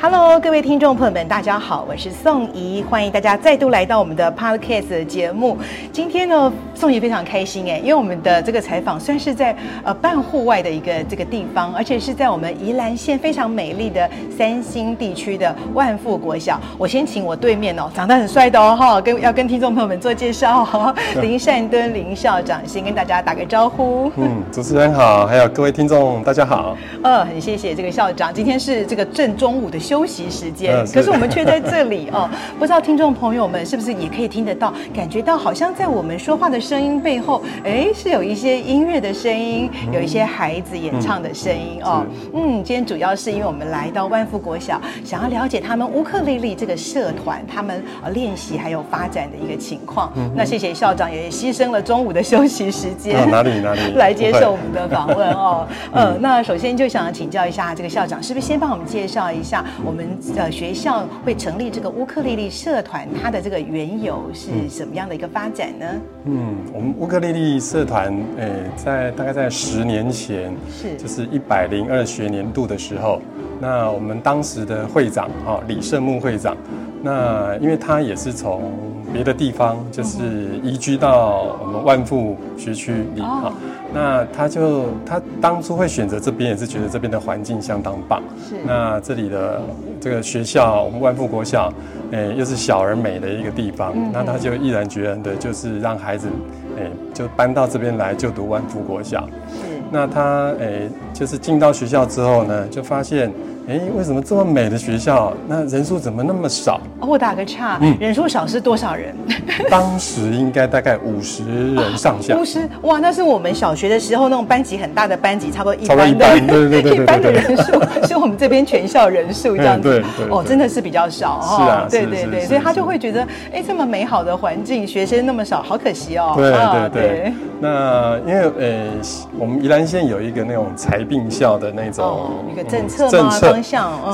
Hello，各位听众朋友们，大家好，我是宋怡，欢迎大家再度来到我们的 Podcast 的节目。今天呢，宋怡非常开心哎，因为我们的这个采访算是在呃半户外的一个这个地方，而且是在我们宜兰县非常美丽的三星地区的万富国小。我先请我对面哦，长得很帅的哦哈，跟要跟听众朋友们做介绍哦，林善敦林校长先跟大家打个招呼。嗯，主持人好，还有各位听众大家好。呃，很谢谢这个校长，今天是这个正中午的。休息时间，可是我们却在这里哦。不知道听众朋友们是不是也可以听得到，感觉到好像在我们说话的声音背后，哎，是有一些音乐的声音，有一些孩子演唱的声音哦。嗯，今天主要是因为我们来到万富国小，想要了解他们乌克丽丽这个社团，他们呃练习还有发展的一个情况。那谢谢校长也牺牲了中午的休息时间，哪里哪里 来接受我们的访问哦。呃，那首先就想请教一下这个校长，是不是先帮我们介绍一下？我们呃学校会成立这个乌克丽丽社团，它的这个缘由是什么样的一个发展呢？嗯，我们乌克丽丽社团，诶，在大概在十年前，是就是一百零二学年度的时候，那我们当时的会长啊李胜木会长，那因为他也是从别的地方就是移居到我们万富学区里哈。哦那他就他当初会选择这边，也是觉得这边的环境相当棒。是。那这里的这个学校，我们万富国小，诶，又是小而美的一个地方。嗯。那他就毅然决然的，就是让孩子，诶，就搬到这边来就读万富国小。是。那他，诶，就是进到学校之后呢，就发现。哎，为什么这么美的学校，那人数怎么那么少？哦，我打个岔，嗯，人数少是多少人？当时应该大概五十人上下。五十，哇，那是我们小学的时候那种班级很大的班级，差不多一般的，对对对对，一般的人数，是我们这边全校人数这样子。对对。哦，真的是比较少哈。是啊。对对对，所以他就会觉得，哎，这么美好的环境，学生那么少，好可惜哦。对对对。那因为呃，我们宜兰县有一个那种财并校的那种一个政策政策。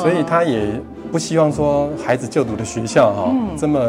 所以他也不希望说孩子就读的学校哈，这么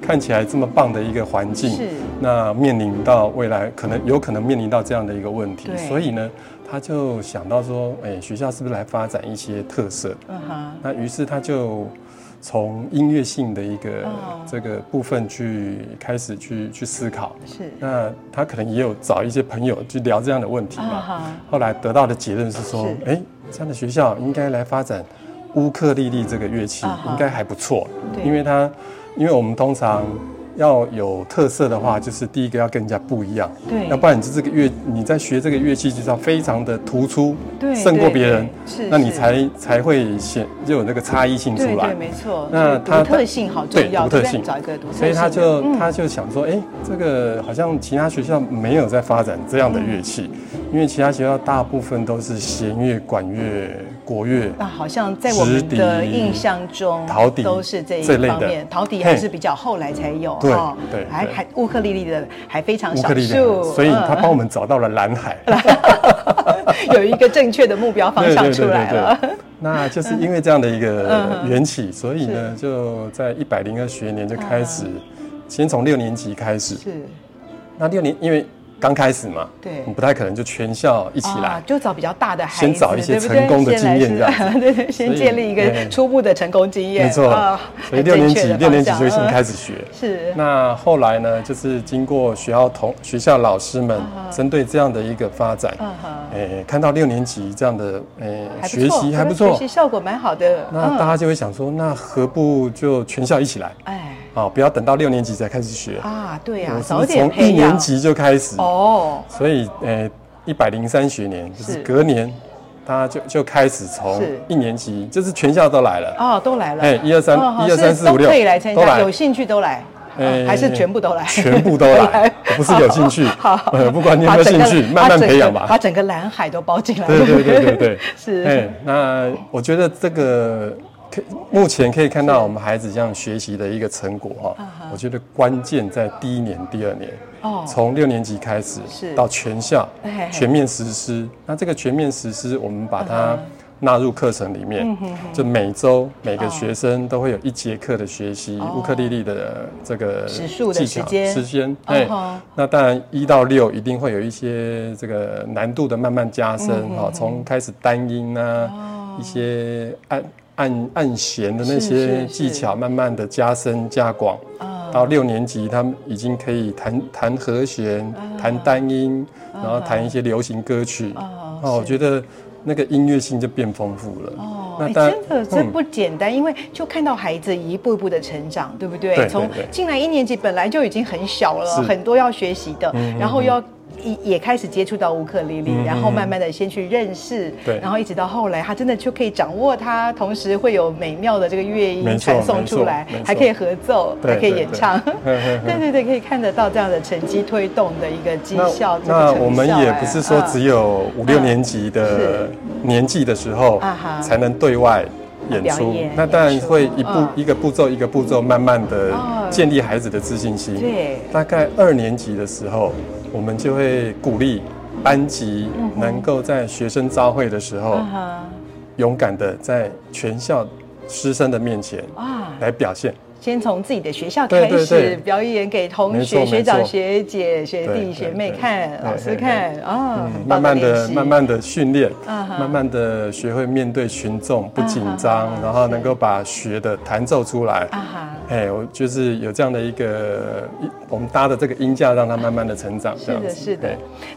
看起来这么棒的一个环境，是。那面临到未来可能有可能面临到这样的一个问题，所以呢，他就想到说，哎，学校是不是来发展一些特色？嗯哼，那于是他就从音乐性的一个这个部分去开始去去思考，是。那他可能也有找一些朋友去聊这样的问题嘛，后来得到的结论是说，哎，这样的学校应该来发展。乌克丽丽这个乐器应该还不错，因为它，因为我们通常要有特色的话，就是第一个要跟人家不一样，对，要不然你这个乐你在学这个乐器就是要非常的突出，对，胜过别人，是，那你才才会显就有那个差异性出来，对，没错。那它独特性好重要，对，独特性，找一个独特性，所以他就他就想说，哎，这个好像其他学校没有在发展这样的乐器，因为其他学校大部分都是弦乐、管乐。国乐那好像在我们的印象中，陶笛都是这一方面。陶笛还是比较后来才有，对对，还还乌克丽丽的还非常少数，所以他帮我们找到了蓝海，有一个正确的目标方向出来了。那就是因为这样的一个 缘起，所以呢，就在一百零二学年就开始，先从六年级开始。是，那六年因为。刚开始嘛，对，你不太可能就全校一起来，就找比较大的孩子，先找一些成功的经验，这样，对对，先建立一个初步的成功经验，没错。所以六年级六年级就先开始学，是。那后来呢，就是经过学校同学校老师们针对这样的一个发展，哎，看到六年级这样的哎学习还不错，学习效果蛮好的，那大家就会想说，那何不就全校一起来？哎。哦，不要等到六年级才开始学啊！对呀，早点从一年级就开始哦。所以，呃，一百零三学年就是隔年，他就就开始从一年级，就是全校都来了哦，都来了。哎，一二三，一二三四五六，可以来参加，有兴趣都来。哎，还是全部都来？全部都来，不是有兴趣，不管你有没有兴趣，慢慢培养吧，把整个蓝海都包进来。对对对对对，是。哎，那我觉得这个可目前可以看到我们孩子这样学习的一个成果哈，我觉得关键在第一年、第二年。从六年级开始，到全校全面实施。那这个全面实施，我们把它纳入课程里面，就每周每个学生都会有一节课的学习乌克丽丽的这个技巧时间。对，那当然一到六一定会有一些这个难度的慢慢加深哈，从开始单音啊，一些按按按弦的那些技巧，慢慢的加深加广。到六年级，他们已经可以弹弹和弦、弹单音，然后弹一些流行歌曲。哦，我觉得那个音乐性就变丰富了。哦，那真的这不简单，因为就看到孩子一步一步的成长，对不对？从进来一年级本来就已经很小了，很多要学习的，然后又要。也也开始接触到乌克丽丽，然后慢慢的先去认识，对，然后一直到后来，他真的就可以掌握它，同时会有美妙的这个乐音传送出来，还可以合奏，还可以演唱，对。对对，可以看得到这样的成绩推动的一个绩效。那我们也不是说只有五六年级的年纪的时候才能对外演出，那当然会一步一个步骤一个步骤慢慢的建立孩子的自信心。对，大概二年级的时候。我们就会鼓励班级能够在学生招会的时候，勇敢的在全校师生的面前来表现。先从自己的学校开始表演给同学、学长、学姐、学弟、学妹看，老师看啊，慢慢的、慢慢的训练，慢慢的学会面对群众不紧张，然后能够把学的弹奏出来。哎，我就是有这样的一个，我们搭的这个音架，让他慢慢的成长。是的，是的。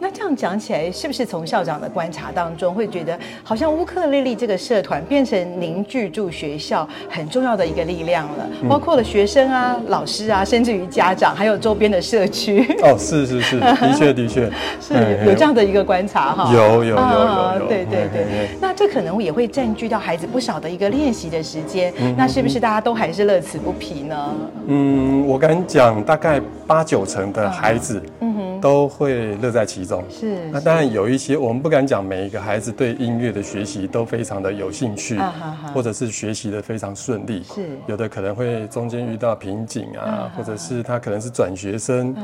那这样讲起来，是不是从校长的观察当中，会觉得好像乌克丽丽这个社团变成凝聚住学校很重要的一个力量了，包括。的学生啊，老师啊，甚至于家长，还有周边的社区。哦，是是是，的确的确，是有这样的一个观察哈。有有有有，对对对。那这可能也会占据到孩子不少的一个练习的时间。那是不是大家都还是乐此不疲呢？嗯，我敢讲，大概八九成的孩子，都会乐在其中。是。那当然有一些，我们不敢讲每一个孩子对音乐的学习都非常的有兴趣，或者是学习的非常顺利。是。有的可能会中。中间遇到瓶颈啊，或者是他可能是转学生，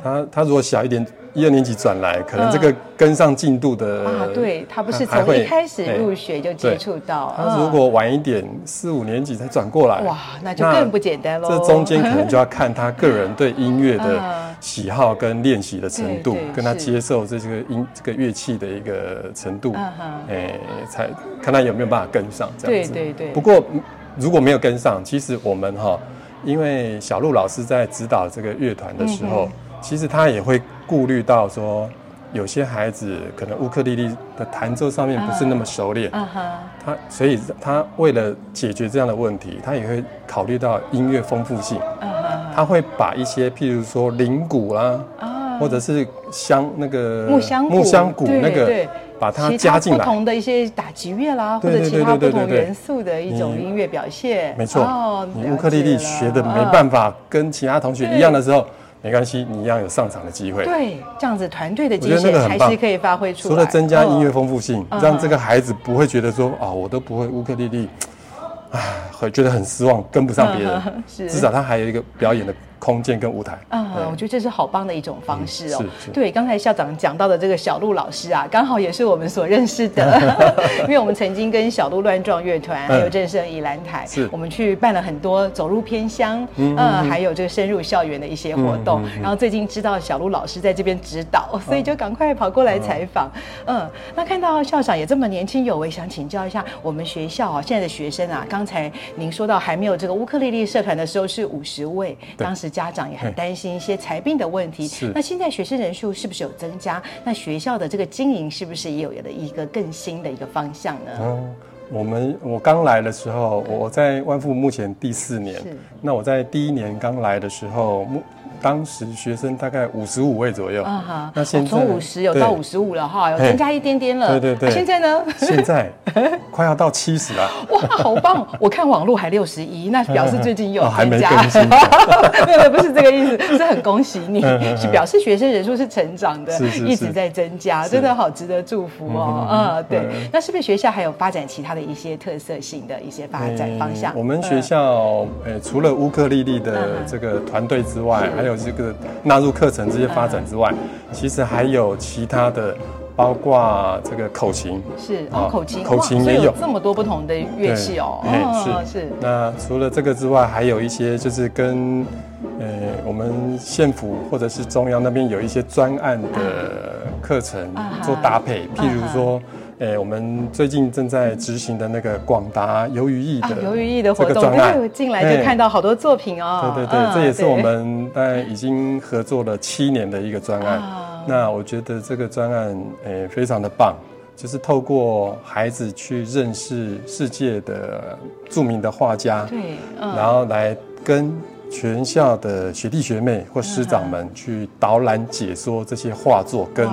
他他如果小一点，一二年级转来，可能这个跟上进度的啊，对他不是从一开始入学就接触到，他如果晚一点，四五年级才转过来，哇，那就更不简单喽。这中间可能就要看他个人对音乐的 喜好跟练习的程度，跟他接受这个音这个乐器的一个程度，哎，才看他有没有办法跟上这样子。对对对。不过。如果没有跟上，其实我们哈，因为小路老师在指导这个乐团的时候，嗯、其实他也会顾虑到说，有些孩子可能乌克丽丽的弹奏上面不是那么熟练，嗯、他所以他为了解决这样的问题，他也会考虑到音乐丰富性，他会把一些譬如说铃鼓啦，啊、或者是香那个木香木香鼓那个。把它加进来，不同的一些打击乐啦，或者其他不同元素的一种音乐表现。没错，你乌克丽丽学的没办法跟其他同学一样的时候，没关系，你一样有上场的机会。对，这样子团队的精神还是可以发挥出来。除了增加音乐丰富性，让这个孩子不会觉得说啊，我都不会乌克丽丽，啊，会觉得很失望，跟不上别人。至少他还有一个表演的。空间跟舞台，嗯，我觉得这是好棒的一种方式哦。对，刚才校长讲到的这个小鹿老师啊，刚好也是我们所认识的，因为我们曾经跟小鹿乱撞乐团还有正声宜兰台，是我们去办了很多走入偏乡，嗯，还有这个深入校园的一些活动。然后最近知道小鹿老师在这边指导，所以就赶快跑过来采访。嗯，那看到校长也这么年轻有为，想请教一下我们学校啊，现在的学生啊，刚才您说到还没有这个乌克丽丽社团的时候是五十位，当时。家长也很担心一些财病的问题。是。那现在学生人数是不是有增加？那学校的这个经营是不是也有了一个更新的一个方向呢？嗯，我们我刚来的时候，我在万富目前第四年。是。那我在第一年刚来的时候，目当时学生大概五十五位左右，啊哈，那现在从五十有到五十五了哈，有增加一点点了。对对对。现在呢？现在 快要到七十了。哇，好棒！我看网络还六十一，那 表示最近又增加。还没更新。没有，不是这个意思，是很恭喜你，是表示学生人数是成长的，一直在增加，真的好值得祝福哦。嗯，对。那是不是学校还有发展其他的一些特色性的一些发展方向？我们学校除了乌克丽丽的这个团队之外，还有这个纳入课程这些发展之外，其实还有其他的，包括这个口琴，是哦，口琴，口琴也有这么多不同的乐器哦。是是。那除了这个之外，还有一些就是跟呃我们县府或者是中央那边有一些专案的课程做搭配，譬如说。哎，我们最近正在执行的那个广达鱿鱼艺的游鱼艺的活动，对，进来就看到好多作品哦。对对对，这也是我们大概已经合作了七年的一个专案。那我觉得这个专案诶非常的棒，就是透过孩子去认识世界的著名的画家，对，然后来跟全校的学弟学妹或师长们去导览解说这些画作跟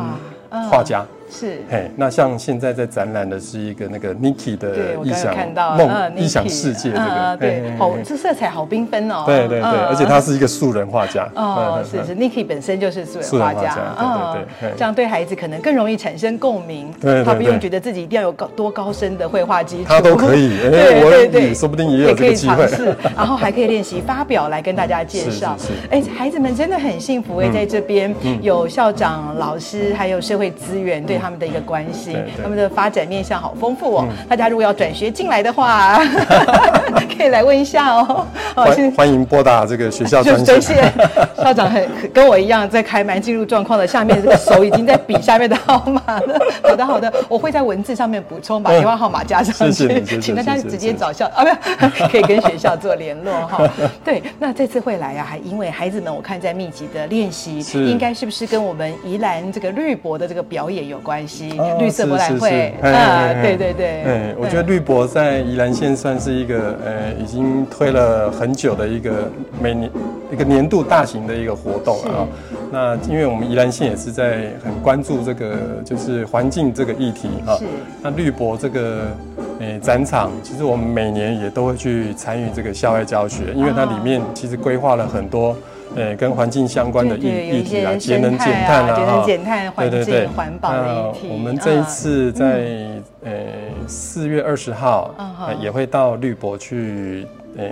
画家。是，嘿，那像现在在展览的是一个那个 Niki 的异想梦、异想世界这个，对，好，这色彩好缤纷哦。对对对，而且他是一个素人画家。哦，是是，Niki 本身就是素人画家，对对对，这样对孩子可能更容易产生共鸣。对，他不用觉得自己一定要有高多高深的绘画基础，他都可以。对对对，说不定也有这个机会。然后还可以练习发表来跟大家介绍。哎，孩子们真的很幸福哎，在这边有校长、老师，还有社会资源对。他们的一个关系，他们的发展面向好丰富哦。大家如果要转学进来的话，可以来问一下哦。欢欢迎拨打这个学校专线。校长很跟我一样在开门进入状况的，下面这个手已经在比下面的号码了。好的好的，我会在文字上面补充，把电话号码加上去，请大家直接找校 啊，不可以跟学校做联络哈。对，那这次会来啊，还因为孩子们我看在密集的练习，应该是不是跟我们宜兰这个绿博的这个表演有关？关系绿色博览会啊，对对对，哎，我觉得绿博在宜兰县算是一个呃，已经推了很久的一个每年一个年度大型的一个活动啊。那因为我们宜兰县也是在很关注这个就是环境这个议题啊。那绿博这个诶展场，其实我们每年也都会去参与这个校外教学，因为它里面其实规划了很多。呃，跟环境相关的议议题啊，节能减碳啊，节能减碳、环境环保的议题。我们这一次在呃四月二十号，也会到绿博去，呃，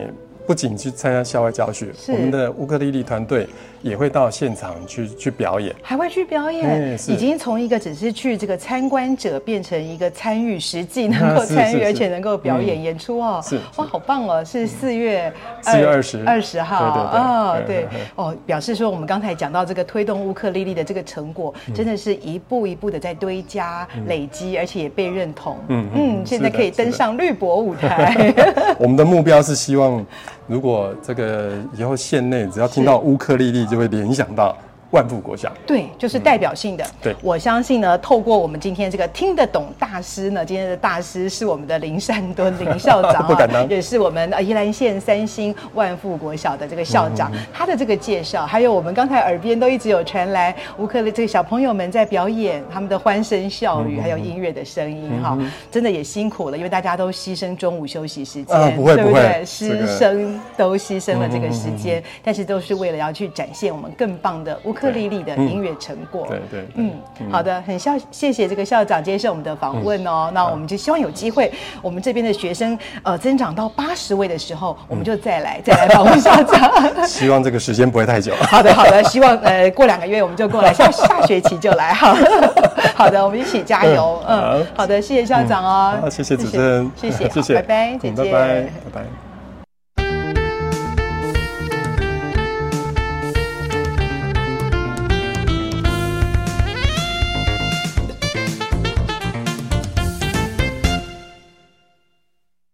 不仅去参加校外教学，我们的乌克丽丽团队。也会到现场去去表演，还会去表演，已经从一个只是去这个参观者，变成一个参与，实际能够 参与，而且能够表演演出哦。是哇，好棒哦！是四月四月二十。二十号。啊，对哦，表示说我们刚才讲到这个推动乌克丽丽的这个成果，真的是一步一步的在堆加累积，而且也被认同。嗯嗯，现在可以登上绿博舞台。我们的目标是希望，如果这个以后县内只要听到乌克丽丽。就会联想到。万富国小，对，就是代表性的。对，我相信呢，透过我们今天这个听得懂大师呢，今天的大师是我们的林善敦林校长，不敢当，也是我们宜兰县三星万富国小的这个校长，他的这个介绍，还有我们刚才耳边都一直有传来乌克丽这个小朋友们在表演他们的欢声笑语，还有音乐的声音哈，真的也辛苦了，因为大家都牺牲中午休息时间，不会不会，师生都牺牲了这个时间，但是都是为了要去展现我们更棒的乌克。克丽丽的音乐成果，对对，嗯，好的，很校谢谢这个校长接受我们的访问哦。那我们就希望有机会，我们这边的学生呃增长到八十位的时候，我们就再来再来访问校长。希望这个时间不会太久。好的好的，希望呃过两个月我们就过来，下下学期就来哈。好的，我们一起加油。嗯，好的，谢谢校长哦。谢谢主持人，谢谢谢谢，拜拜，再见，拜拜。